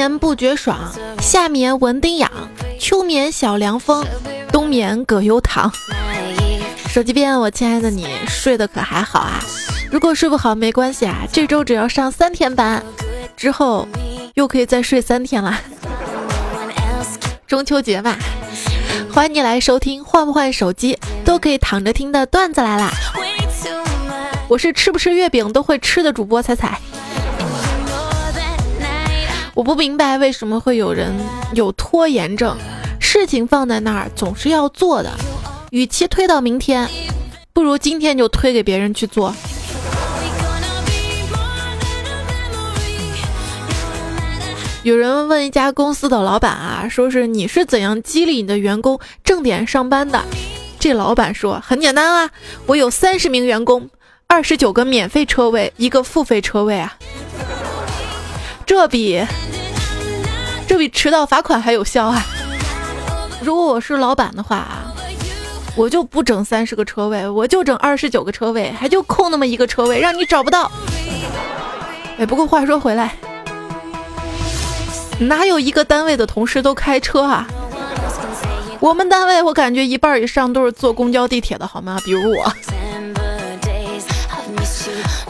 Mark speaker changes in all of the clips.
Speaker 1: 眠不觉爽，夏眠蚊叮痒，秋眠小凉风，冬眠葛优躺。手机边，我亲爱的你睡得可还好啊？如果睡不好没关系啊，这周只要上三天班，之后又可以再睡三天了。中秋节嘛，欢迎你来收听，换不换手机都可以躺着听的段子来啦！我是吃不吃月饼都会吃的主播彩彩。我不明白为什么会有人有拖延症，事情放在那儿总是要做的，与其推到明天，不如今天就推给别人去做。有人问一家公司的老板啊，说是你是怎样激励你的员工正点上班的？这老板说很简单啊，我有三十名员工，二十九个免费车位，一个付费车位啊。这比这比迟到罚款还有效啊！如果我是老板的话啊，我就不整三十个车位，我就整二十九个车位，还就空那么一个车位，让你找不到。哎，不过话说回来，哪有一个单位的同事都开车啊？我们单位我感觉一半以上都是坐公交地铁的，好吗？比如我。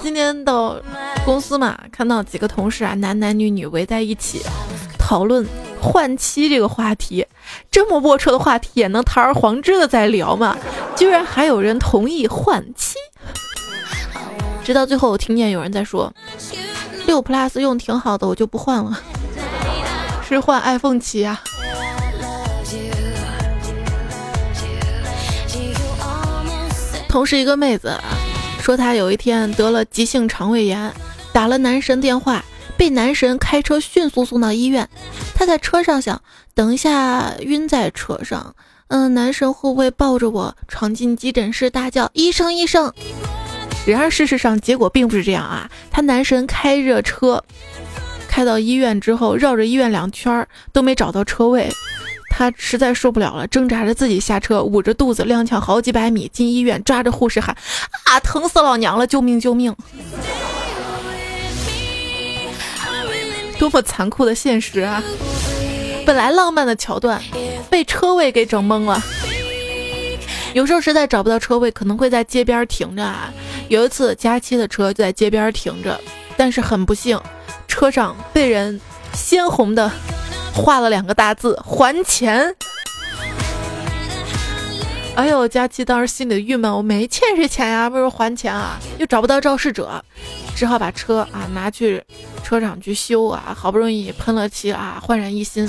Speaker 1: 今天到公司嘛，看到几个同事啊，男男女女围在一起讨论换妻这个话题，这么龌龊的话题也能堂而皇之的在聊嘛？居然还有人同意换妻。直到最后，我听见有人在说，六 plus 用挺好的，我就不换了，是换 iPhone 七啊。同事一个妹子啊。说她有一天得了急性肠胃炎，打了男神电话，被男神开车迅速送到医院。他在车上想，等一下晕在车上，嗯，男神会不会抱着我闯进急诊室大叫医生医生？然而事实上结果并不是这样啊，他男神开着车开到医院之后，绕着医院两圈都没找到车位。他实在受不了了，挣扎着自己下车，捂着肚子踉跄好几百米进医院，抓着护士喊：“啊，疼死老娘了！救命救命！”多么残酷的现实啊！本来浪漫的桥段，被车位给整懵了。有时候实在找不到车位，可能会在街边停着啊。有一次，佳期的车就在街边停着，但是很不幸，车上被人鲜红的。画了两个大字“还钱”，哎呦，佳期当时心里郁闷，我没欠谁钱呀，不如还钱啊，又找不到肇事者，只好把车啊拿去车厂去修啊，好不容易喷了漆啊，焕然一新，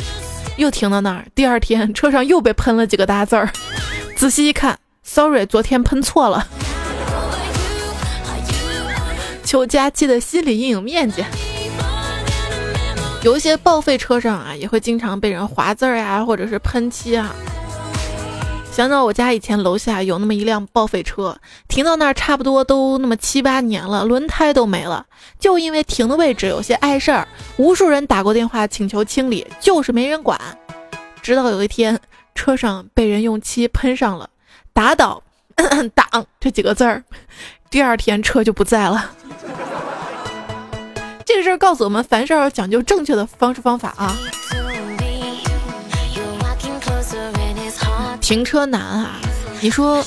Speaker 1: 又停到那儿。第二天车上又被喷了几个大字儿，仔细一看，sorry，昨天喷错了，求佳期的心理阴影面积。有一些报废车上啊，也会经常被人划字儿呀，或者是喷漆啊。想到我家以前楼下有那么一辆报废车，停到那儿差不多都那么七八年了，轮胎都没了，就因为停的位置有些碍事儿，无数人打过电话请求清理，就是没人管。直到有一天，车上被人用漆喷上了“打倒党”这几个字儿，第二天车就不在了。这个事儿告诉我们，凡事要讲究正确的方式方法啊。停车难啊！你说，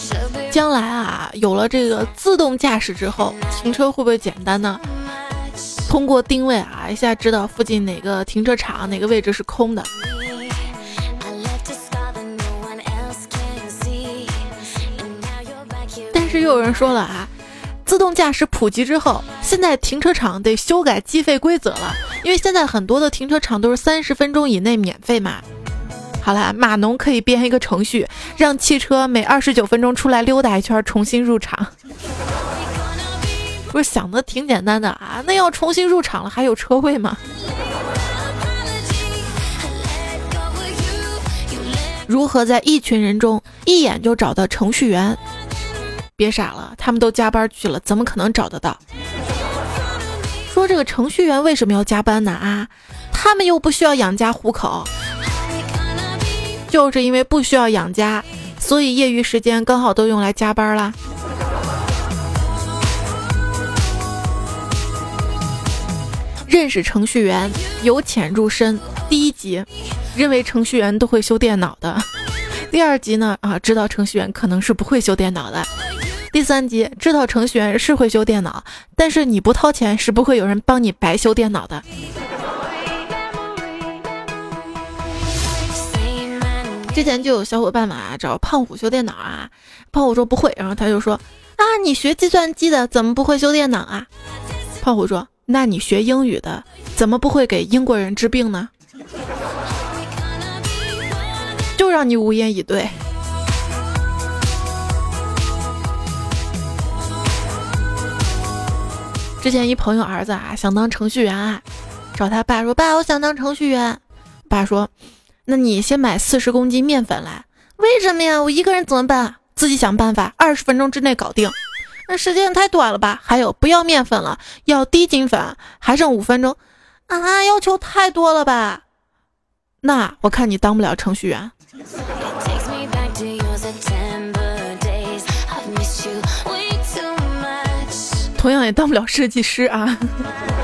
Speaker 1: 将来啊，有了这个自动驾驶之后，停车会不会简单呢？通过定位啊，一下知道附近哪个停车场哪个位置是空的。但是又有人说了啊。自动驾驶普及之后，现在停车场得修改计费规则了，因为现在很多的停车场都是三十分钟以内免费嘛。好了，码农可以编一个程序，让汽车每二十九分钟出来溜达一圈，重新入场。不是想的挺简单的啊？那要重新入场了，还有车位吗？如何在一群人中一眼就找到程序员？别傻了，他们都加班去了，怎么可能找得到？说这个程序员为什么要加班呢？啊，他们又不需要养家糊口，就是因为不需要养家，所以业余时间刚好都用来加班啦。认识程序员由浅入深。第一集，认为程序员都会修电脑的；第二集呢，啊，知道程序员可能是不会修电脑的；第三集，知道程序员是会修电脑，但是你不掏钱是不会有人帮你白修电脑的。之前就有小伙伴嘛找胖虎修电脑啊，胖虎说不会，然后他就说啊，你学计算机的怎么不会修电脑啊？胖虎说，那你学英语的怎么不会给英国人治病呢？就让你无言以对。之前一朋友儿子啊想当程序员啊，找他爸说爸，我想当程序员，爸说。那你先买四十公斤面粉来，为什么呀？我一个人怎么办？自己想办法，二十分钟之内搞定。那时间太短了吧？还有，不要面粉了，要低筋粉，还剩五分钟。啊，要求太多了吧？那我看你当不了程序员，同样也当不了设计师啊。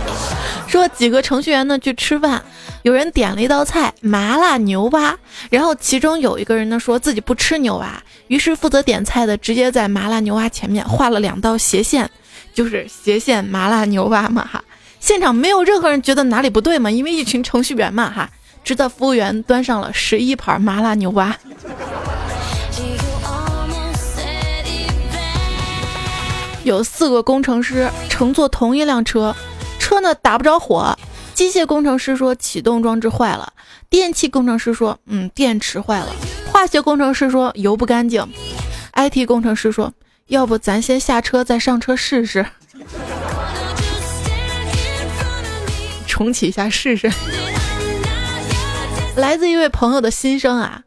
Speaker 1: 说几个程序员呢去吃饭。有人点了一道菜麻辣牛蛙，然后其中有一个人呢说自己不吃牛蛙，于是负责点菜的直接在麻辣牛蛙前面画了两道斜线，就是斜线麻辣牛蛙嘛哈。现场没有任何人觉得哪里不对嘛，因为一群程序员嘛哈。直到服务员端上了十一盘麻辣牛蛙，有四个工程师乘坐同一辆车，车呢打不着火。机械工程师说启动装置坏了，电气工程师说嗯电池坏了，化学工程师说油不干净，IT 工程师说要不咱先下车再上车试试，重启一下试试。来自一位朋友的心声啊，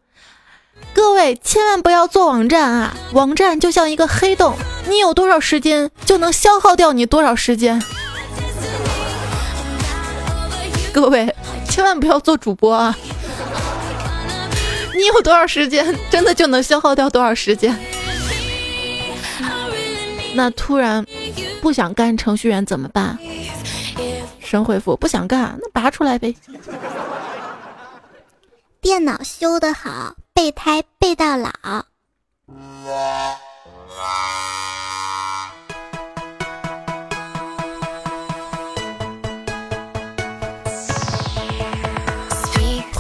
Speaker 1: 各位千万不要做网站啊，网站就像一个黑洞，你有多少时间就能消耗掉你多少时间。各位，千万不要做主播啊！你有多少时间，真的就能消耗掉多少时间。那突然不想干程序员怎么办？神回复：不想干，那拔出来呗。
Speaker 2: 电脑修得好，备胎备到老。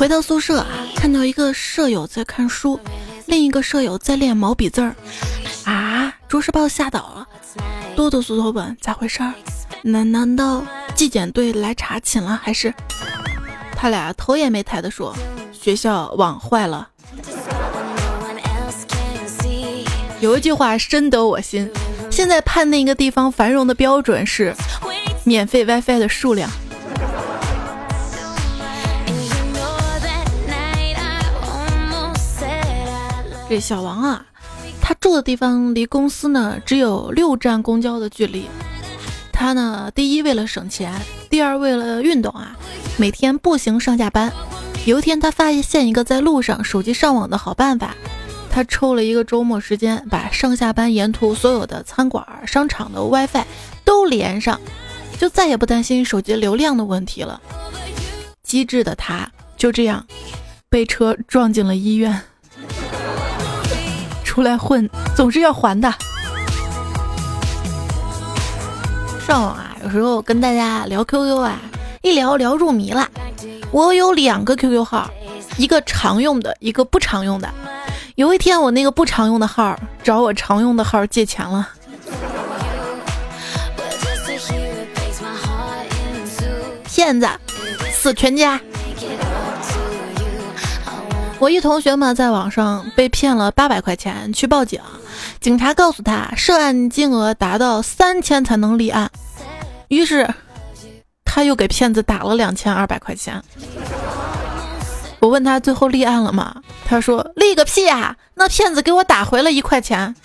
Speaker 1: 回到宿舍啊，看到一个舍友在看书，另一个舍友在练毛笔字儿，啊，着实把我吓到了。哆哆嗦嗦问咋回事儿？难难道纪检队来查寝了？还是他俩头也没抬的说学校网坏了？有一句话深得我心，现在判定一个地方繁荣的标准是免费 WiFi 的数量。这小王啊，他住的地方离公司呢只有六站公交的距离。他呢，第一为了省钱，第二为了运动啊，每天步行上下班。有一天，他发现一个在路上手机上网的好办法，他抽了一个周末时间，把上下班沿途所有的餐馆、商场的 WiFi 都连上，就再也不担心手机流量的问题了。机智的他，就这样被车撞进了医院。出来混总是要还的。上网啊，有时候跟大家聊 QQ 啊，一聊聊入迷了。我有两个 QQ 号，一个常用的，一个不常用的。有一天，我那个不常用的号找我常用的号借钱了。骗子，死全家！我一同学嘛，在网上被骗了八百块钱，去报警。警察告诉他，涉案金额达到三千才能立案。于是，他又给骗子打了两千二百块钱。我问他最后立案了吗？他说立个屁啊！那骗子给我打回了一块钱。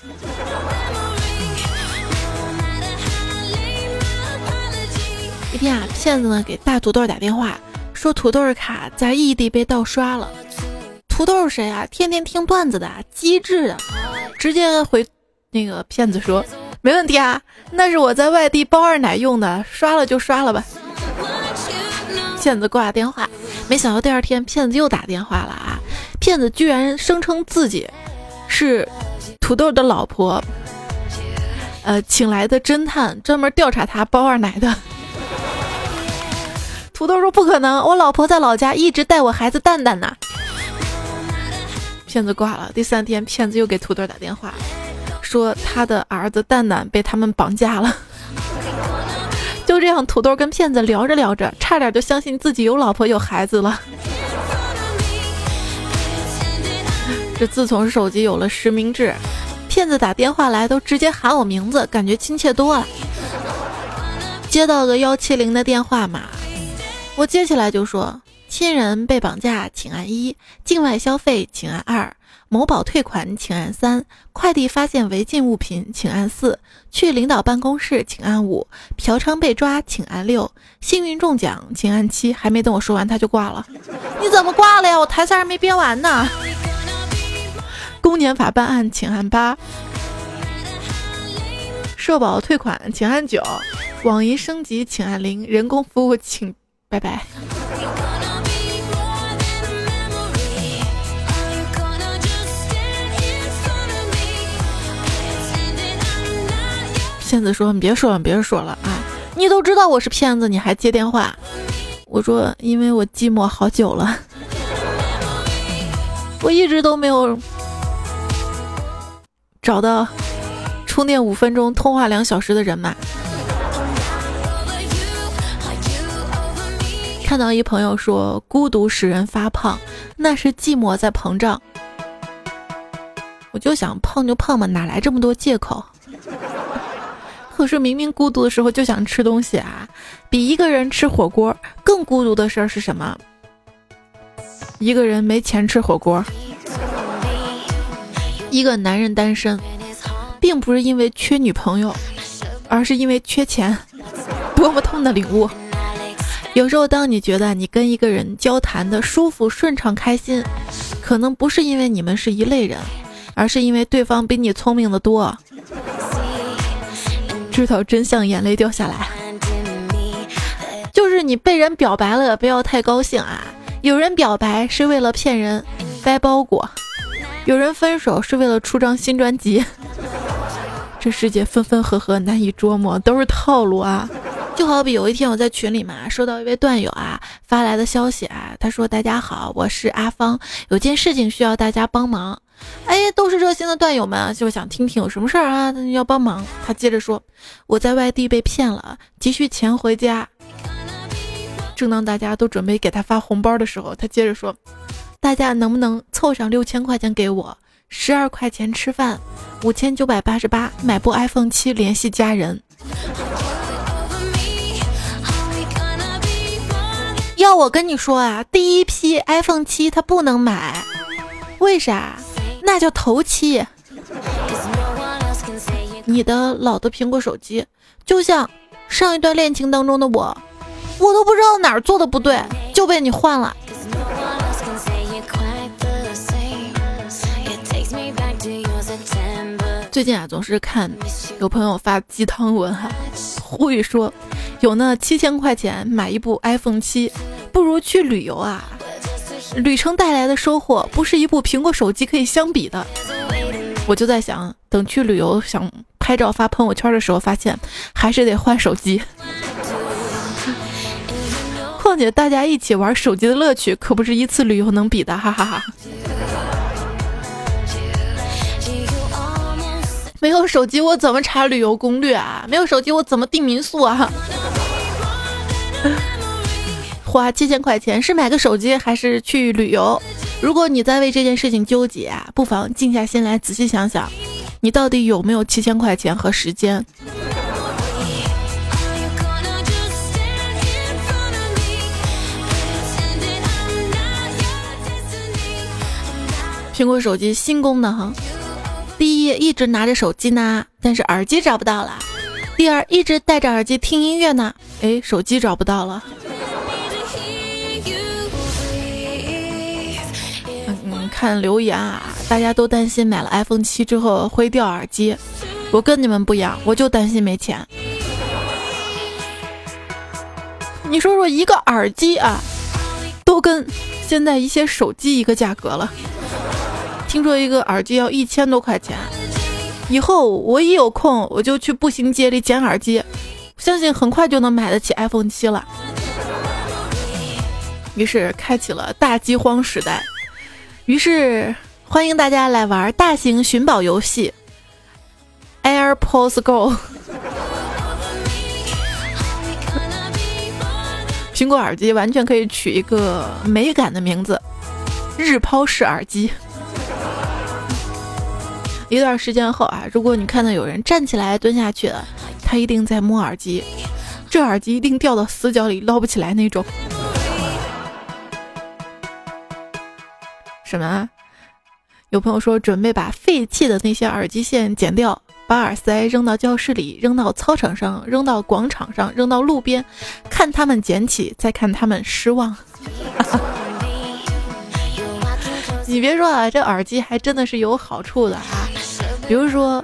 Speaker 1: 一天啊，骗子呢给大土豆打电话，说土豆的卡在异地被盗刷了。土豆是谁啊？天天听段子的，机智的，直接回那个骗子说，没问题啊，那是我在外地包二奶用的，刷了就刷了吧。骗子挂了电话，没想到第二天骗子又打电话了啊！骗子居然声称自己是土豆的老婆，呃，请来的侦探专门调查他包二奶的。土豆说不可能，我老婆在老家一直带我孩子蛋蛋呢。骗子挂了，第三天骗子又给土豆打电话，说他的儿子蛋蛋被他们绑架了。就这样，土豆跟骗子聊着聊着，差点就相信自己有老婆有孩子了。这自从手机有了实名制，骗子打电话来都直接喊我名字，感觉亲切多了。接到个幺七零的电话码，我接起来就说：“亲人被绑架，请按一；境外消费，请按二。”某宝退款，请按三；快递发现违禁物品，请按四；去领导办公室，请按五；嫖娼被抓，请按六；幸运中奖，请按七。还没等我说完，他就挂了。你怎么挂了呀？我台词还没编完呢。公检法办案，请按八；社保退款，请按九；网银升级，请按零；人工服务，请拜拜。骗子说：“你别说了，别说了啊！你都知道我是骗子，你还接电话？”我说：“因为我寂寞好久了，我一直都没有找到充电五分钟、通话两小时的人嘛。”看到一朋友说：“孤独使人发胖，那是寂寞在膨胀。”我就想胖就胖嘛，哪来这么多借口？可是明明孤独的时候就想吃东西啊！比一个人吃火锅更孤独的事儿是什么？一个人没钱吃火锅。一个男人单身，并不是因为缺女朋友，而是因为缺钱。多么痛的领悟！有时候，当你觉得你跟一个人交谈的舒服、顺畅、开心，可能不是因为你们是一类人，而是因为对方比你聪明的多。知道真相，眼泪掉下来。就是你被人表白了，不要太高兴啊！有人表白是为了骗人掰包裹，有人分手是为了出张新专辑。这世界分分合合难以捉摸，都是套路啊！就好比有一天我在群里嘛，收到一位段友啊发来的消息啊，他说：“大家好，我是阿芳，有件事情需要大家帮忙。”哎，都是热心的段友们，就想听听有什么事儿啊？要帮忙。他接着说：“我在外地被骗了，急需钱回家。”正当大家都准备给他发红包的时候，他接着说：“大家能不能凑上六千块钱给我？十二块钱吃饭，五千九百八十八买部 iPhone 七联系家人。”要我跟你说啊，第一批 iPhone 七它不能买，为啥？那叫头七。你的老的苹果手机，就像上一段恋情当中的我，我都不知道哪儿做的不对，就被你换了。最近啊，总是看有朋友发鸡汤文哈，呼吁说，有那七千块钱买一部 iPhone 七，不如去旅游啊。旅程带来的收获不是一部苹果手机可以相比的。我就在想，等去旅游想拍照发朋友圈的时候，发现还是得换手机。况且大家一起玩手机的乐趣可不是一次旅游能比的，哈哈哈。没有手机我怎么查旅游攻略啊？没有手机我怎么订民宿啊？花七千块钱是买个手机还是去旅游？如果你在为这件事情纠结啊，不妨静下心来仔细想想，你到底有没有七千块钱和时间？苹果手机新功能哈，第一，一直拿着手机呢，但是耳机找不到了；第二，一直戴着耳机听音乐呢，哎，手机找不到了。看留言啊，大家都担心买了 iPhone 七之后会掉耳机。我跟你们不一样，我就担心没钱。你说说一个耳机啊，都跟现在一些手机一个价格了。听说一个耳机要一千多块钱，以后我一有空我就去步行街里捡耳机，相信很快就能买得起 iPhone 七了。于是开启了大饥荒时代，于是欢迎大家来玩大型寻宝游戏 AirPods Go。苹果耳机完全可以取一个美感的名字——日抛式耳机。一段时间后啊，如果你看到有人站起来蹲下去了，他一定在摸耳机，这耳机一定掉到死角里捞不起来那种。什么？有朋友说准备把废弃的那些耳机线剪掉。把耳塞扔到教室里，扔到操场上，扔到广场上，扔到路边，看他们捡起，再看他们失望。你别说啊，这耳机还真的是有好处的啊。比如说，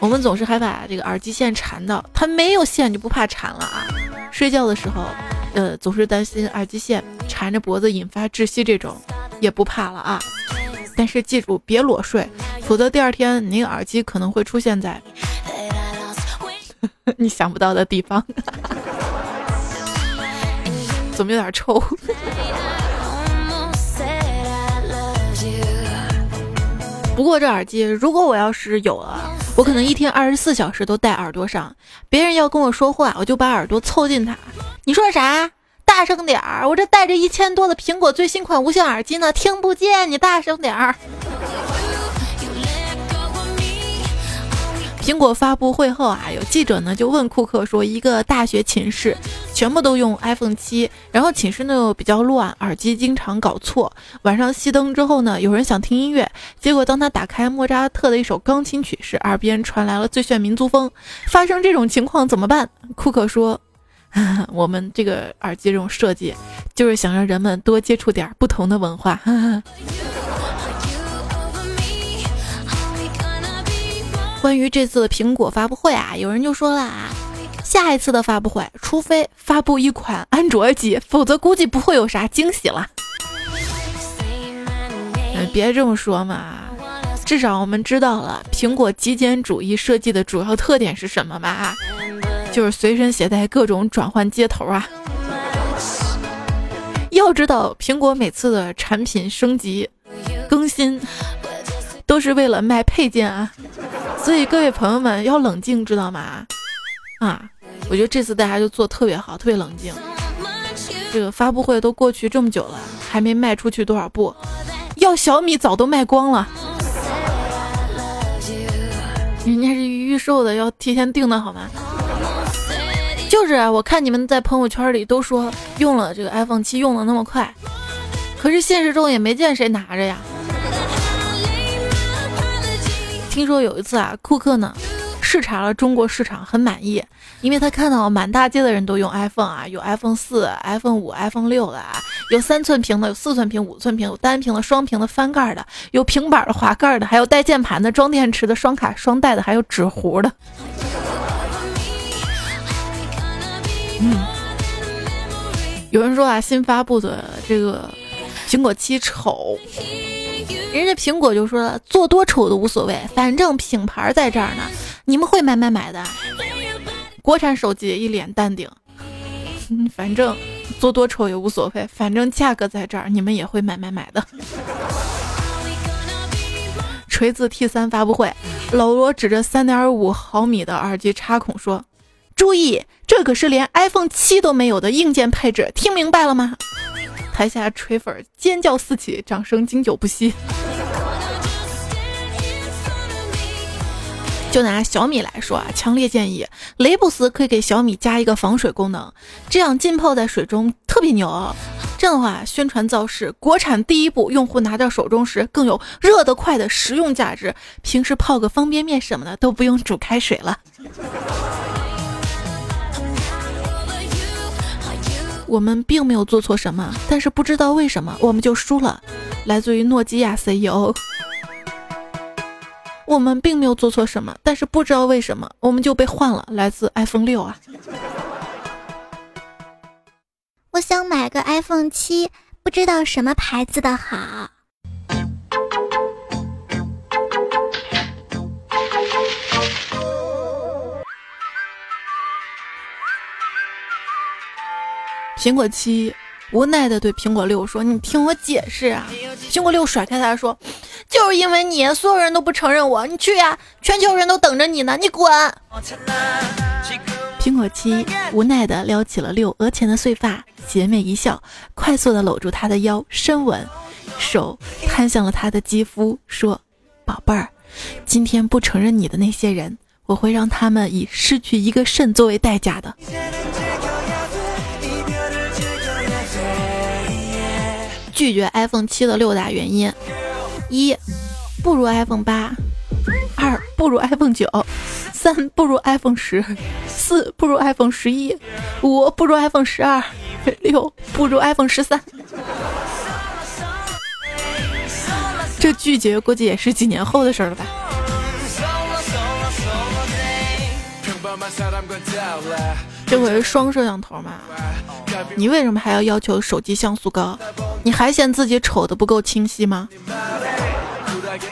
Speaker 1: 我们总是害怕这个耳机线缠到，它没有线就不怕缠了啊。睡觉的时候，呃，总是担心耳机线缠着脖子引发窒息，这种也不怕了啊。但是记住，别裸睡，否则第二天你耳机可能会出现在 你想不到的地方。怎么有点臭？不过这耳机，如果我要是有了，我可能一天二十四小时都戴耳朵上，别人要跟我说话，我就把耳朵凑近他。你说啥？大声点儿！我这戴着一千多的苹果最新款无线耳机呢，听不见。你大声点儿。苹果发布会后啊，有记者呢就问库克说，一个大学寝室全部都用 iPhone 七，然后寝室呢又比较乱，耳机经常搞错。晚上熄灯之后呢，有人想听音乐，结果当他打开莫扎特的一首钢琴曲时，耳边传来了最炫民族风。发生这种情况怎么办？库克说。我们这个耳机这种设计，就是想让人们多接触点不同的文化。关于这次的苹果发布会啊，有人就说了啊，下一次的发布会，除非发布一款安卓机，否则估计不会有啥惊喜了。别这么说嘛，至少我们知道了苹果极简主义设计的主要特点是什么吧？就是随身携带各种转换接头啊！要知道，苹果每次的产品升级、都是为了卖配件啊！所以各位朋友们要冷静，知道吗？啊，我觉得这次大家就做特别好，特别冷静。这个发布会都过去这么久了，还没卖出去多少部，要小米早都卖光了。人家是预售的，要提前订的好吗？就是啊，我看你们在朋友圈里都说用了这个 iPhone 七用的那么快，可是现实中也没见谁拿着呀。听说有一次啊，库克呢视察了中国市场，很满意，因为他看到满大街的人都用 iPhone 啊，有 iPhone 四、iPhone 五、iPhone 六的啊，有三寸屏的，有四寸屏、五寸屏，有单屏的、双屏的、翻盖的，有平板的、滑盖的，还有带键盘的、装电池的、双卡双待的，还有纸糊的。嗯，有人说啊，新发布的这个苹果七丑，人家苹果就说了，做多丑都无所谓，反正品牌在这儿呢，你们会买买买的。国产手机一脸淡定，反正做多丑也无所谓，反正价格在这儿，你们也会买买买的。锤子 T 三发布会，老罗指着三点五毫米的耳机插孔说。注意，这可是连 iPhone 七都没有的硬件配置，听明白了吗？台下锤粉尖叫四起，掌声经久不息。就拿小米来说啊，强烈建议雷布斯可以给小米加一个防水功能，这样浸泡在水中特别牛。这样的话，宣传造势，国产第一步，用户拿到手中时更有热得快的实用价值，平时泡个方便面什么的都不用煮开水了。我们并没有做错什么，但是不知道为什么我们就输了。来自于诺基亚 CEO。我们并没有做错什么，但是不知道为什么我们就被换了。来自 iPhone 六啊。
Speaker 2: 我想买个 iPhone 七，不知道什么牌子的好。
Speaker 1: 苹果七无奈的对苹果六说：“你听我解释啊！”苹果六甩开他说：“就是因为你，所有人都不承认我，你去呀！全球人都等着你呢，你滚！”苹果七无奈的撩起了六额前的碎发，邪魅一笑，快速的搂住他的腰，深吻，手探向了他的肌肤，说：“宝贝儿，今天不承认你的那些人，我会让他们以失去一个肾作为代价的。”拒绝 iPhone 七的六大原因：一，不如 iPhone 八；二，不如 iPhone 九；三，不如 iPhone 十；四，不如 iPhone 十一；五，不如 iPhone 十二；六，不如 iPhone 十三。这拒绝估计也是几年后的事了吧？这回是双摄像头嘛？你为什么还要要求手机像素高？你还嫌自己丑的不够清晰吗？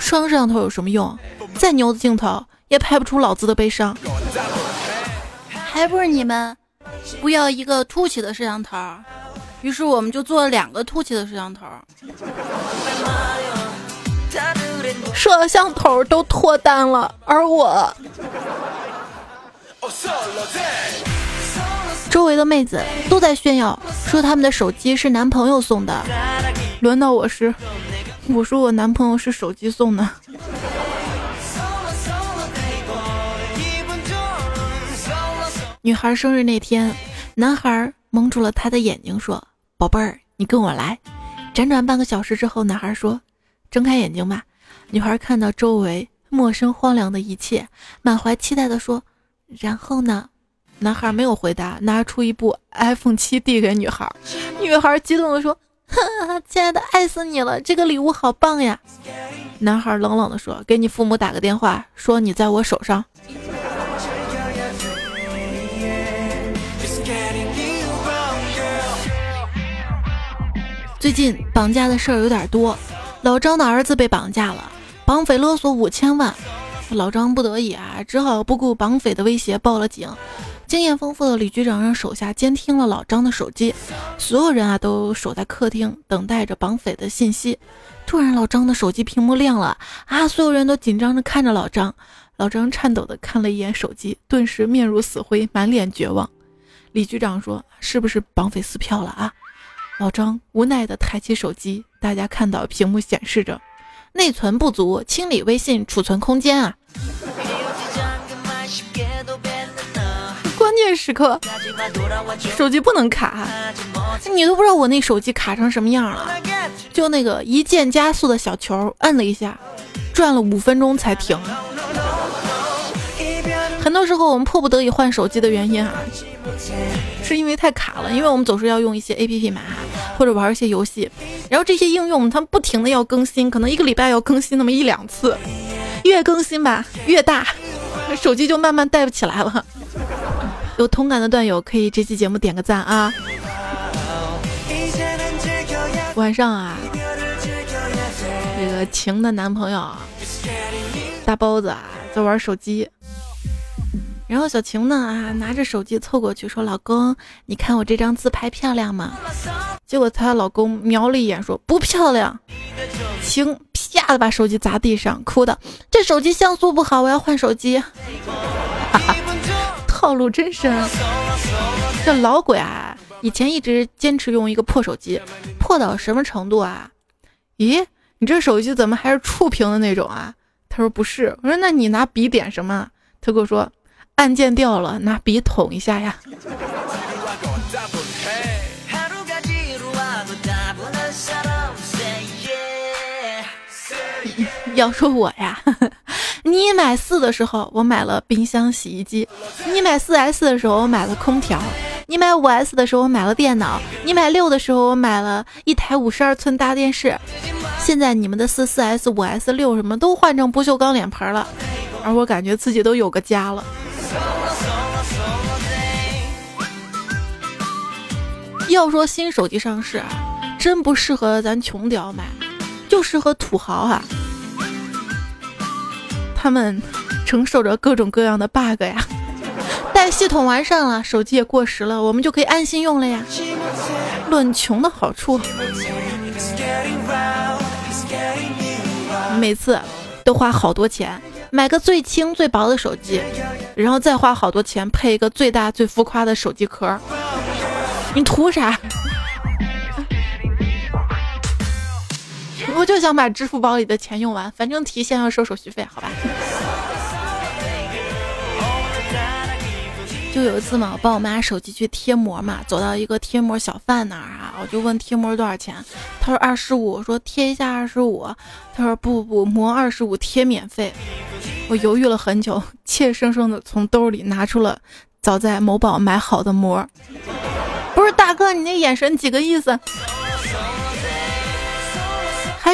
Speaker 1: 双摄像头有什么用？再牛的镜头也拍不出老子的悲伤。还不是你们不要一个凸起的摄像头，于是我们就做了两个凸起的摄像头。摄像头都脱单了，而我。周围的妹子都在炫耀，说他们的手机是男朋友送的。轮到我时，我说我男朋友是手机送的。女孩生日那天，男孩蒙住了她的眼睛，说：“宝贝儿，你跟我来。”辗转半个小时之后，男孩说：“睁开眼睛吧。”女孩看到周围陌生荒凉的一切，满怀期待地说。然后呢？男孩没有回答，拿出一部 iPhone 七递给女孩。女孩激动地说：“ 亲爱的，爱死你了！这个礼物好棒呀！”男孩冷冷地说：“给你父母打个电话，说你在我手上。”最近绑架的事儿有点多，老张的儿子被绑架了，绑匪勒索五千万。老张不得已啊，只好不顾绑匪的威胁报了警。经验丰富的李局长让手下监听了老张的手机，所有人啊都守在客厅等待着绑匪的信息。突然，老张的手机屏幕亮了啊！所有人都紧张着看着老张。老张颤抖地看了一眼手机，顿时面如死灰，满脸绝望。李局长说：“是不是绑匪撕票了啊？”老张无奈地抬起手机，大家看到屏幕显示着。内存不足，清理微信储存空间啊！键时刻，手机不能卡，你都不知道我那手机卡成什么样了。就那个一键加速的小球，摁了一下，转了五分钟才停。很多时候我们迫不得已换手机的原因啊，是因为太卡了，因为我们总是要用一些 A P P 嘛。或者玩一些游戏，然后这些应用它不停的要更新，可能一个礼拜要更新那么一两次，越更新吧越大，手机就慢慢带不起来了。有同感的段友可以这期节目点个赞啊！晚上啊，这个晴的男朋友大包子啊在玩手机。然后小晴呢啊，拿着手机凑过去说：“老公，你看我这张自拍漂亮吗？”结果她老公瞄了一眼说：“不漂亮。”晴啪的把手机砸地上，哭的：“这手机像素不好，我要换手机。”哈 哈套路真深。这老鬼啊，以前一直坚持用一个破手机，破到什么程度啊？咦，你这手机怎么还是触屏的那种啊？他说不是。我说那你拿笔点什么？他跟我说。按键掉了，拿笔捅一下呀。要说我呀，你买四的时候我买了冰箱、洗衣机；你买四 S 的时候我买了空调；你买五 S 的时候我买了电脑；你买六的时候我买了一台五十二寸大电视。现在你们的四、四 S、五 S、六什么都换成不锈钢脸盆了，而我感觉自己都有个家了。要说新手机上市，真不适合咱穷屌买，就适合土豪哈。他们承受着各种各样的 bug 呀。待系统完善了，手机也过时了，我们就可以安心用了呀。论穷的好处，每次都花好多钱买个最轻最薄的手机，然后再花好多钱配一个最大最浮夸的手机壳。你图啥？我就想把支付宝里的钱用完，反正提现要收手续费，好吧？就有一次嘛，我帮我妈手机去贴膜嘛，走到一个贴膜小贩那儿啊，我就问贴膜多少钱，他说二十五，我说贴一下二十五，他说不不不，膜二十五贴免费。我犹豫了很久，怯生生的从兜里拿出了早在某宝买好的膜。不是大哥，你那眼神几个意思？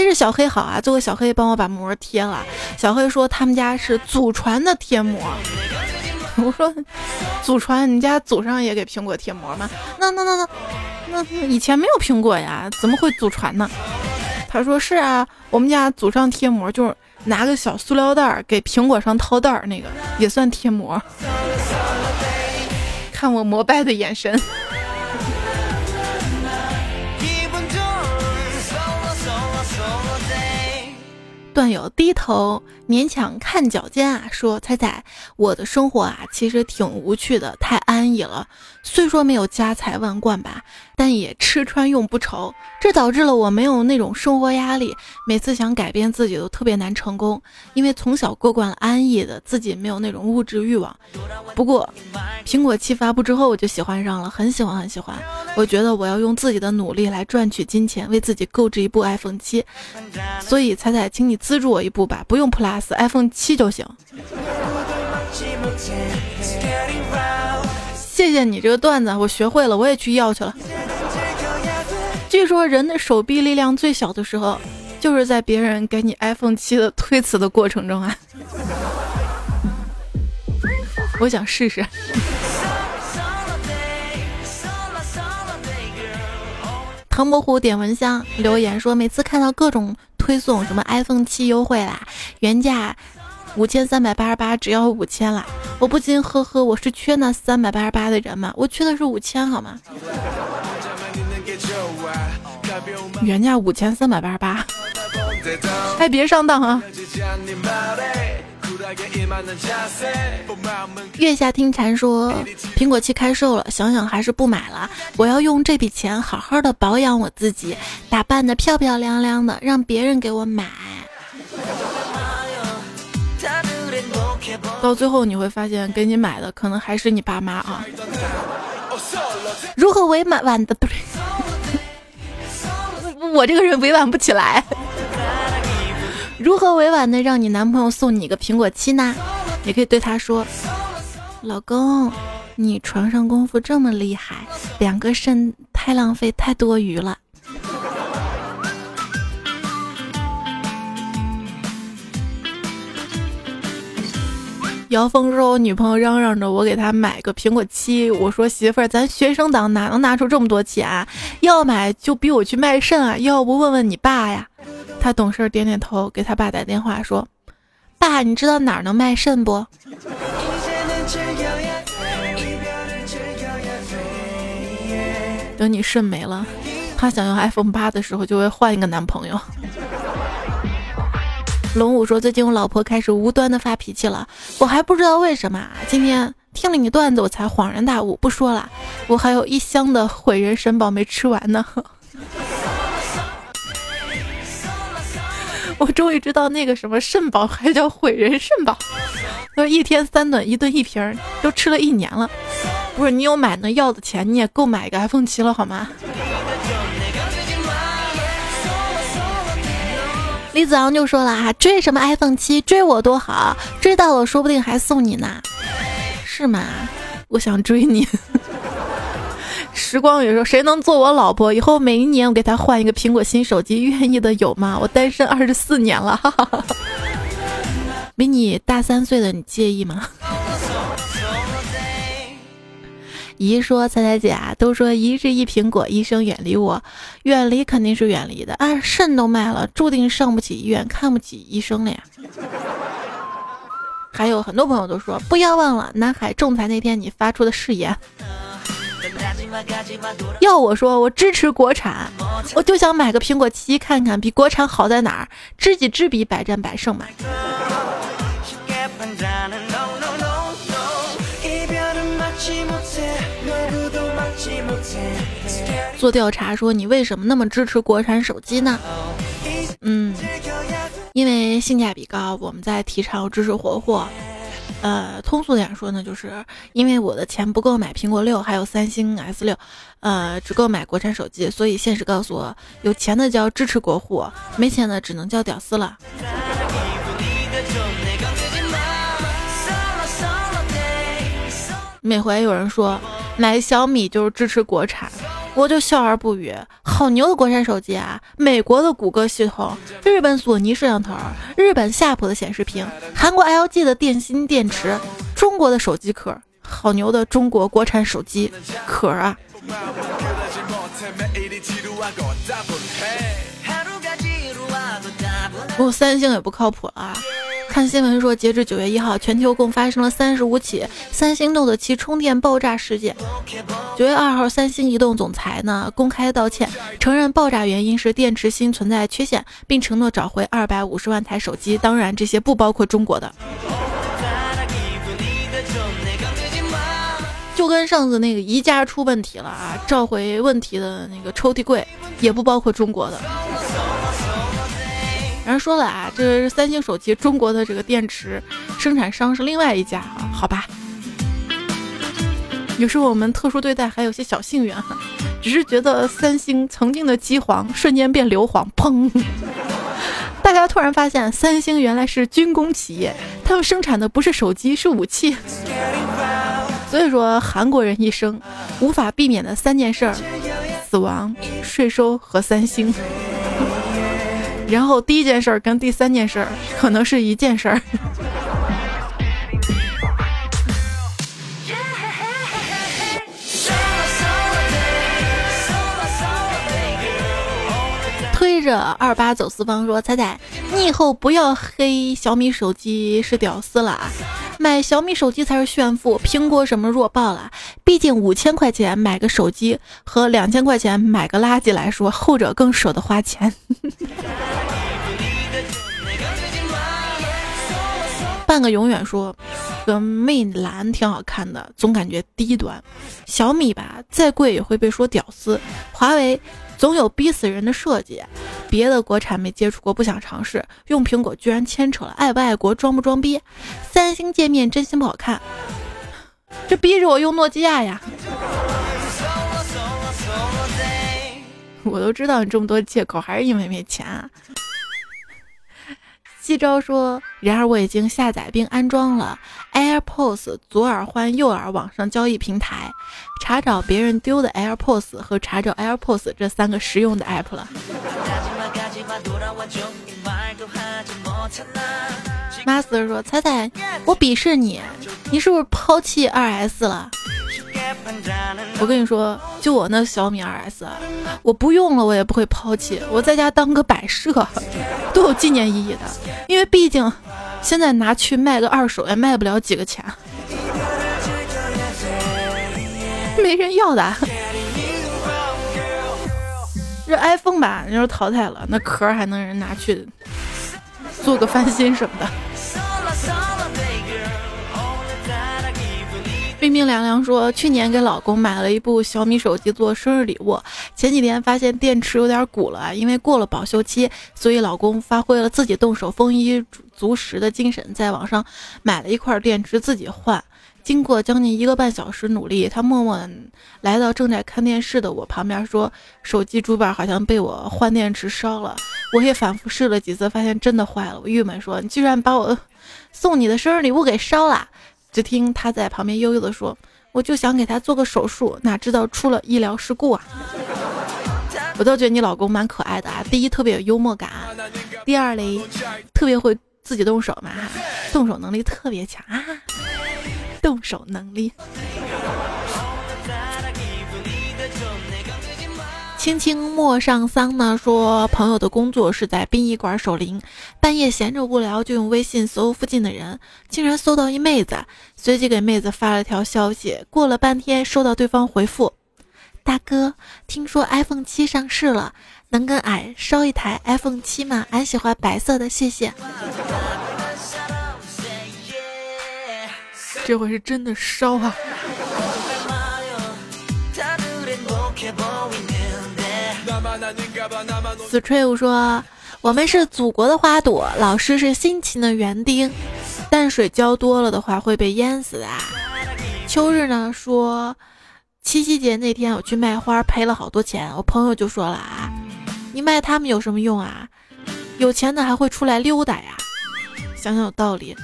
Speaker 1: 还是小黑好啊，最后小黑帮我把膜贴了。小黑说他们家是祖传的贴膜。我说，祖传，你家祖上也给苹果贴膜吗？那那那那那以前没有苹果呀，怎么会祖传呢？他说是啊，我们家祖上贴膜就是拿个小塑料袋给苹果上套袋，那个也算贴膜。看我膜拜的眼神。段友低头勉强看脚尖啊，说彩彩，我的生活啊其实挺无趣的，太安逸了。虽说没有家财万贯吧，但也吃穿用不愁，这导致了我没有那种生活压力。每次想改变自己都特别难成功，因为从小过惯了安逸的，自己没有那种物质欲望。不过，苹果七发布之后，我就喜欢上了，很喜欢很喜欢。我觉得我要用自己的努力来赚取金钱，为自己购置一部 iPhone 七。所以彩彩，请你资助我一部吧，不用 Plus，iPhone 七就行。谢谢你这个段子，我学会了，我也去要去了。据说人的手臂力量最小的时候，就是在别人给你 iPhone 七的推辞的过程中啊。我想试试。唐伯虎点蚊香留言说，每次看到各种推送，什么 iPhone 七优惠啦，原价。五千三百八十八，只要五千啦！我不禁呵呵，我是缺那三百八十八的人吗？我缺的是五千，好吗？原价五千三百八十八，哎，别上当啊！月下听蝉说，苹果七开售了，想想还是不买了。我要用这笔钱好好的保养我自己，打扮的漂漂亮亮的，让别人给我买。到最后你会发现，给你买的可能还是你爸妈啊。如何委婉婉的？我这个人委婉不起来。如何委婉的让你男朋友送你一个苹果七呢？你可以对他说：“老公，你床上功夫这么厉害，两个肾太浪费，太多余了。”姚峰说：“我女朋友嚷嚷着我给她买个苹果七，我说媳妇儿，咱学生党哪能拿出这么多钱？啊要买就逼我去卖肾啊！要不问问你爸呀？”他懂事点点头，给他爸打电话说：“爸，你知道哪儿能卖肾不？等你肾没了，他想要 iPhone 八的时候，就会换一个男朋友。”龙五说：“最近我老婆开始无端的发脾气了，我还不知道为什么。今天听了你段子，我才恍然大悟。不说了，我还有一箱的毁人肾宝没吃完呢。我终于知道那个什么肾宝还叫毁人肾宝，说一天三顿，一顿一瓶，都吃了一年了。不是你有买那药的钱，你也够买一个 iPhone 七了好吗？”李子昂就说了啊，追什么 iPhone 七？追我多好，追到了说不定还送你呢，是吗？我想追你。时光雨说，谁能做我老婆？以后每一年我给他换一个苹果新手机，愿意的有吗？我单身二十四年了，比你大三岁的你介意吗？姨说：“彩彩姐啊，都说一日一苹果，医生远离我，远离肯定是远离的啊，肾都卖了，注定上不起医院，看不起医生了呀。”还有很多朋友都说：“不要忘了南海仲裁那天你发出的誓言。”要我说，我支持国产，我就想买个苹果七看看，比国产好在哪儿？知己知彼，百战百胜嘛。做调查说你为什么那么支持国产手机呢？嗯，因为性价比高，我们在提倡支持国货。呃，通俗点说呢，就是因为我的钱不够买苹果六，还有三星 S 六，呃，只够买国产手机，所以现实告诉我，有钱的就要支持国货，没钱的只能叫屌丝了。每回有人说买小米就是支持国产。我就笑而不语。好牛的国产手机啊！美国的谷歌系统，日本索尼摄像头，日本夏普的显示屏，韩国 LG 的电芯电池，中国的手机壳，好牛的中国国产手机壳啊！三星也不靠谱啊。看新闻说，截至九月一号，全球共发生了三十五起三星 Note 七充电爆炸事件。九月二号，三星移动总裁呢公开道歉，承认爆炸原因是电池芯存在缺陷，并承诺找回二百五十万台手机。当然，这些不包括中国的。就跟上次那个宜家出问题了啊，召回问题的那个抽屉柜，也不包括中国的。人说了啊，这三星手机中国的这个电池生产商是另外一家啊，好吧。有时候我们特殊对待还有些小幸运哈，只是觉得三星曾经的机皇瞬间变硫磺，砰！大家突然发现三星原来是军工企业，他们生产的不是手机是武器。所以说韩国人一生无法避免的三件事儿：死亡、税收和三星。然后第一件事儿跟第三件事儿可能是一件事儿。着二八走四方说：“彩彩，你以后不要黑小米手机是屌丝了啊，买小米手机才是炫富。苹果什么弱爆了？毕竟五千块钱买个手机和两千块钱买个垃圾来说，后者更舍得花钱。”半个永远说，个魅蓝挺好看的，总感觉低端。小米吧，再贵也会被说屌丝。华为总有逼死人的设计，别的国产没接触过，不想尝试。用苹果居然牵扯了爱不爱国、装不装逼。三星界面真心不好看，这逼着我用诺基亚呀。我都知道你这么多借口，还是因为没钱。西招说：“然而我已经下载并安装了 AirPods 左耳换右耳网上交易平台，查找别人丢的 AirPods 和查找 AirPods 这三个实用的 App 了。” Master 说：“彩彩，我鄙视你，你是不是抛弃 2S 了？”我跟你说，就我那小米 2S，我不用了，我也不会抛弃，我在家当个摆设，都有纪念意义的。因为毕竟，现在拿去卖个二手也卖不了几个钱，没人要的。这 iPhone 吧，你说淘汰了，那壳还能人拿去做个翻新什么的。冰冰凉凉说，去年给老公买了一部小米手机做生日礼物，前几天发现电池有点鼓了，因为过了保修期，所以老公发挥了自己动手丰衣足食的精神，在网上买了一块电池自己换。经过将近一个半小时努力，他默默来到正在看电视的我旁边，说：“手机主板好像被我换电池烧了。”我也反复试了几次，发现真的坏了。我郁闷说：“你居然把我送你的生日礼物给烧了！”只听他在旁边悠悠地说：“我就想给他做个手术，哪知道出了医疗事故啊！”我倒觉得你老公蛮可爱的啊，第一特别有幽默感，第二嘞特别会自己动手嘛，动手能力特别强啊，动手能力。青青陌上桑呢说，朋友的工作是在殡仪馆守灵，半夜闲着无聊就用微信搜附近的人，竟然搜到一妹子，随即给妹子发了条消息，过了半天收到对方回复：“大哥，听说 iPhone 七上市了，能跟俺捎一台 iPhone 七吗？俺喜欢白色的，谢谢。”这回是真的烧啊！死吹我说：“我们是祖国的花朵，老师是辛勤的园丁，淡水浇多了的话会被淹死的。”秋日呢说：“七夕节那天我去卖花赔了好多钱，我朋友就说了啊，你卖他们有什么用啊？有钱的还会出来溜达呀？想想有道理。”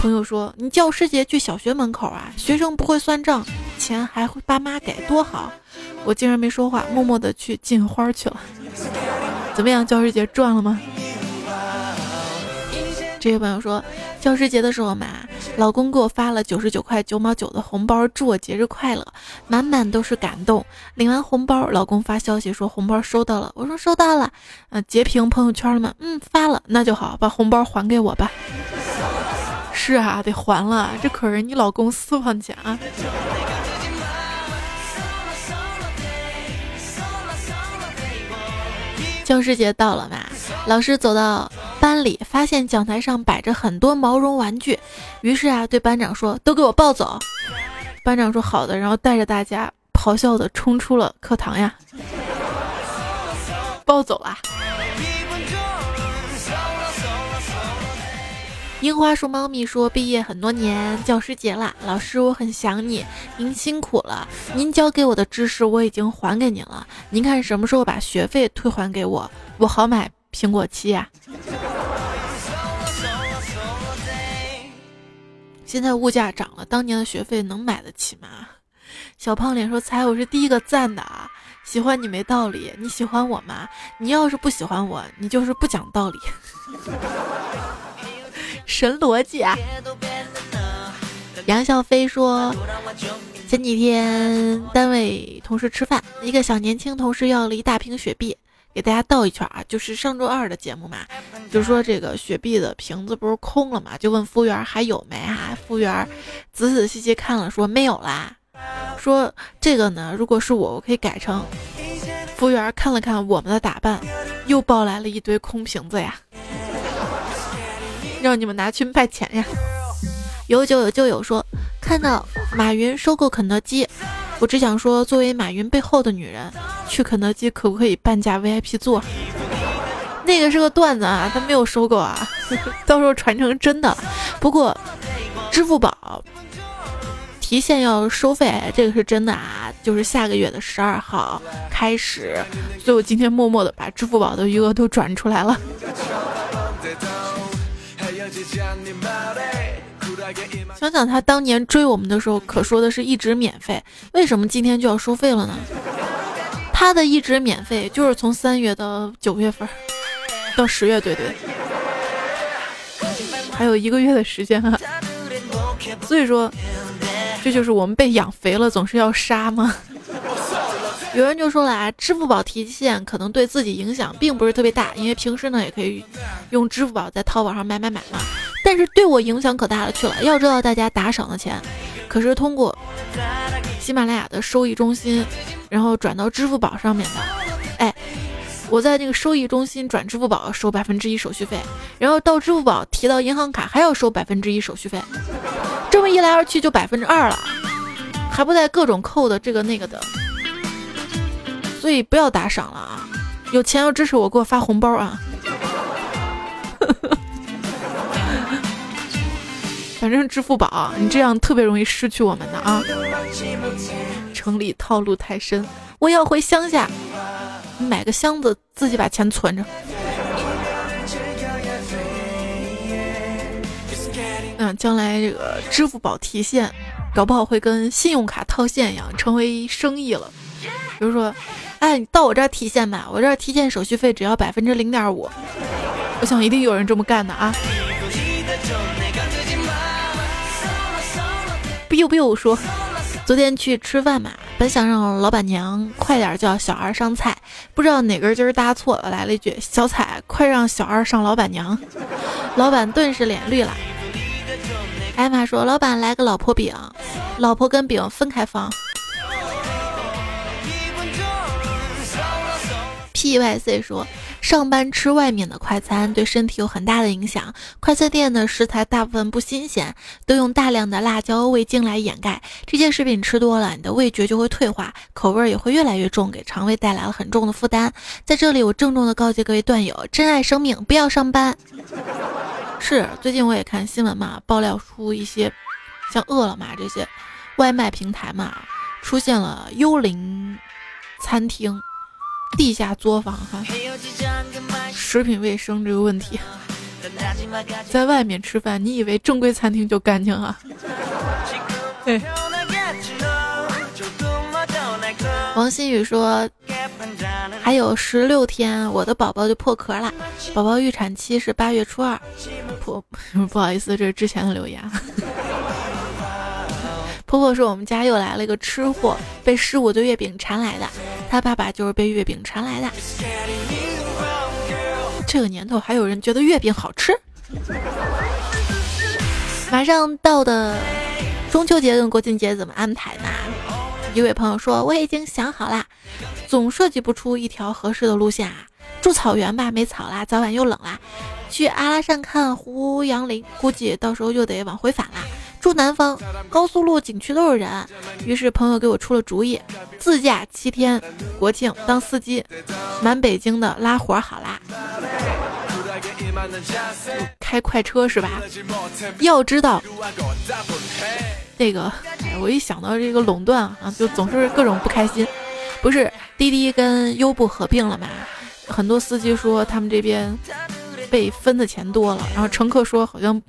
Speaker 1: 朋友说：“你教师节去小学门口啊，学生不会算账，钱还会爸妈给，多好。”我竟然没说话，默默的去进花去了。怎么样，教师节赚了吗？这位朋友说，教师节的时候嘛，老公给我发了九十九块九毛九的红包，祝我节日快乐，满满都是感动。领完红包，老公发消息说红包收到了，我说收到了，呃，截屏朋友圈了吗？嗯，发了，那就好，把红包还给我吧。是啊，得还了，这可是你老公私房钱啊。教师节到了嘛，老师走到班里，发现讲台上摆着很多毛绒玩具，于是啊，对班长说：“都给我抱走。”班长说：“好的。”然后带着大家咆哮的冲出了课堂呀，抱走了。樱花树猫咪说：“毕业很多年，教师节啦，老师我很想你，您辛苦了。您教给我的知识我已经还给您了，您看什么时候把学费退还给我，我好买苹果七呀。”现在物价涨了，当年的学费能买得起吗？小胖脸说：“猜我是第一个赞的啊，喜欢你没道理，你喜欢我吗？你要是不喜欢我，你就是不讲道理。”神逻辑啊！杨笑飞说，前几天单位同事吃饭，一个小年轻同事要了一大瓶雪碧，给大家倒一圈啊，就是上周二的节目嘛，就说这个雪碧的瓶子不是空了嘛，就问服务员还有没啊？服务员仔仔细细看了，说没有啦。说这个呢，如果是我，我可以改成，服务员看了看我们的打扮，又抱来了一堆空瓶子呀。让你们拿去卖钱呀！有酒有旧友说，看到马云收购肯德基，我只想说，作为马云背后的女人，去肯德基可不可以半价 VIP 座？那个是个段子啊，他没有收购啊，到时候传成真的。不过，支付宝提现要收费，这个是真的啊，就是下个月的十二号开始，所以我今天默默的把支付宝的余额都转出来了。想想他当年追我们的时候，可说的是一直免费，为什么今天就要收费了呢？他的一直免费就是从三月到九月份，到十月，对对，还有一个月的时间啊。所以说，这就是我们被养肥了，总是要杀吗？有人就说了啊，支付宝提现可能对自己影响并不是特别大，因为平时呢也可以用支付宝在淘宝上买买买嘛。但是对我影响可大了去了。要知道大家打赏的钱，可是通过喜马拉雅的收益中心，然后转到支付宝上面的。哎，我在那个收益中心转支付宝收百分之一手续费，然后到支付宝提到银行卡还要收百分之一手续费，这么一来二去就百分之二了，还不带各种扣的这个那个的。所以不要打赏了啊！有钱要支持我，给我发红包啊！反正支付宝，你这样特别容易失去我们的啊！城里套路太深，我要回乡下，买个箱子，自己把钱存着。嗯，将来这个支付宝提现，搞不好会跟信用卡套现一样，成为生意了。比如说。哎，你到我这儿提现吧，我这儿提现手续费只要百分之零点五。我想一定有人这么干的啊！biu biu 说，昨天去吃饭嘛，本想让老板娘快点叫小二上菜，不知道哪根筋搭错了，来了一句：“小彩，快让小二上老板娘。”老板顿时脸绿了。艾玛说：“老板来个老婆饼，老婆跟饼分开放。” P Y C 说。上班吃外面的快餐对身体有很大的影响。快餐店的食材大部分不新鲜，都用大量的辣椒、味精来掩盖。这些食品吃多了，你的味觉就会退化，口味也会越来越重，给肠胃带来了很重的负担。在这里，我郑重的告诫各位段友：珍爱生命，不要上班。是，最近我也看新闻嘛，爆料出一些像饿了么这些外卖平台嘛，出现了幽灵餐厅。地下作坊哈，食品卫生这个问题，在外面吃饭，你以为正规餐厅就干净啊？对。王新宇说，还有十六天，我的宝宝就破壳了。宝宝预产期是八月初二。不，不好意思，这是之前的留言。婆婆说：“我们家又来了一个吃货，被十五的月饼馋来的。他爸爸就是被月饼馋来的。这个年头还有人觉得月饼好吃？马上到的中秋节跟国庆节怎么安排呢？”一位朋友说：“我已经想好了，总设计不出一条合适的路线啊。住草原吧，没草啦，早晚又冷啦；去阿拉善看胡杨林，估计到时候又得往回返啦。”住南方，高速路、景区都是人。于是朋友给我出了主意，自驾七天，国庆当司机，满北京的拉活好啦。开快车是吧？要知道，这个，哎，我一想到这个垄断啊，就总是各种不开心。不是滴滴跟优步合并了吗？很多司机说他们这边被分的钱多了，然后乘客说好像。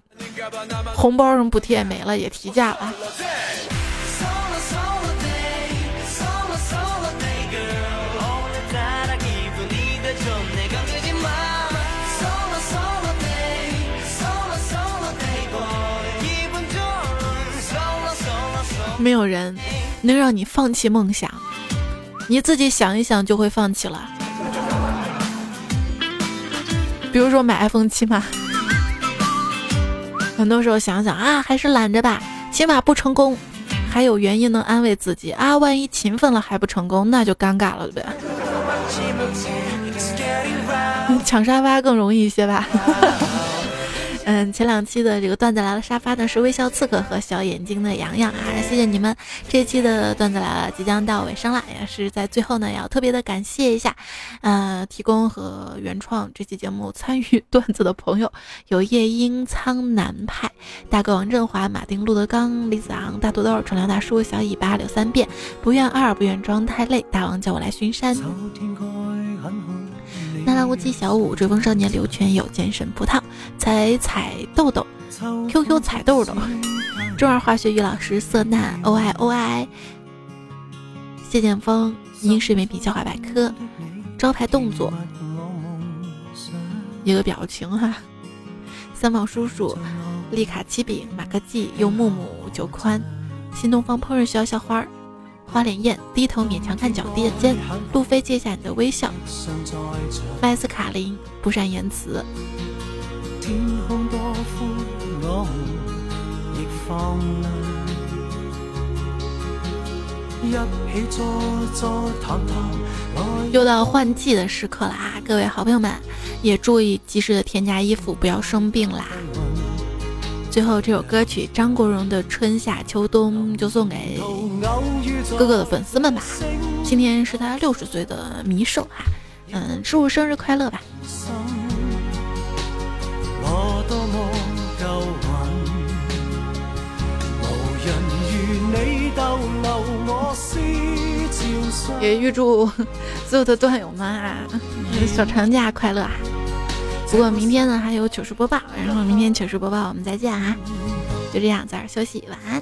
Speaker 1: 红包什么补贴也没了，也提价了。没有人能让你放弃梦想，你自己想一想就会放弃了。比如说买 iPhone 七嘛。很多时候想想啊，还是懒着吧，起码不成功，还有原因能安慰自己啊。万一勤奋了还不成功，那就尴尬了呗。抢沙发更容易一些吧。嗯，前两期的这个段子来了沙发呢是微笑刺客和小眼睛的洋洋啊，谢谢你们。这期的段子来了即将到尾声了，也是在最后呢要特别的感谢一下，呃，提供和原创这期节目参与 段子的朋友有夜莺苍南派、大哥王振华、马丁路德刚、李子昂、大土豆、纯良大叔、小尾巴、柳三变、不愿二、不愿装太累、大王叫我来巡山。纳拉无忌、小五、追风少年、刘全友、健身葡萄、采采豆豆、QQ 彩豆豆、中二化学于老师、色难、O I O I、谢剑锋、英式美品笑话百科、招牌动作、一个表情哈、三毛叔叔、丽卡七饼、马克记、柚木木、九宽、新东方烹饪学校校花。花脸艳低头勉强看脚垫肩，路飞借下你的微笑。麦斯卡林不善言辞。又到换季的时刻了啊！各位好朋友们，也注意及时的添加衣服，不要生病啦。最后这首歌曲张国荣的《春夏秋冬》就送给哥哥的粉丝们吧。今天是他六十岁的弥寿哈，嗯，祝生日快乐吧。也预祝所有的段友们啊，小长假快乐啊！不过明天呢还有糗事播报，然后明天糗事播报我们再见啊，就这样早点休息，晚安。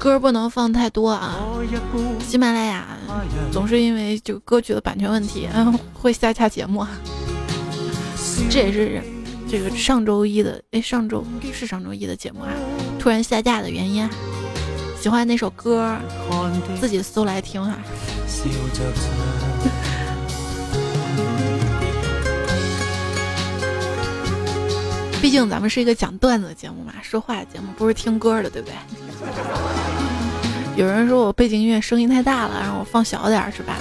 Speaker 1: 歌不能放太多啊，喜马拉雅总是因为这个歌曲的版权问题，嗯，会下架节目。这也是这个上周一的，哎，上周是上周一的节目啊，突然下架的原因。喜欢哪首歌，自己搜来听哈。毕竟咱们是一个讲段子的节目嘛，说话的节目不是听歌的，对不对？有人说我背景音乐声音太大了，让我放小点儿是吧？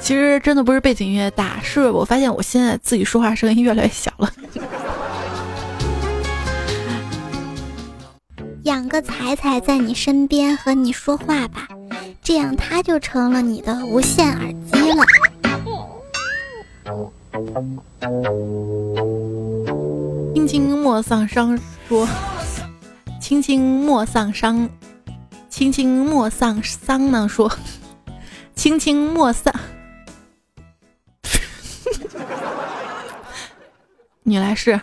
Speaker 1: 其实真的不是背景音乐大，是我发现我现在自己说话声音越来越小了。
Speaker 2: 养个彩彩在你身边和你说话吧，这样它就成了你的无线耳机了。
Speaker 1: 轻轻莫丧伤说，轻轻莫丧伤，轻轻莫丧丧呢说，轻轻莫丧。你来试。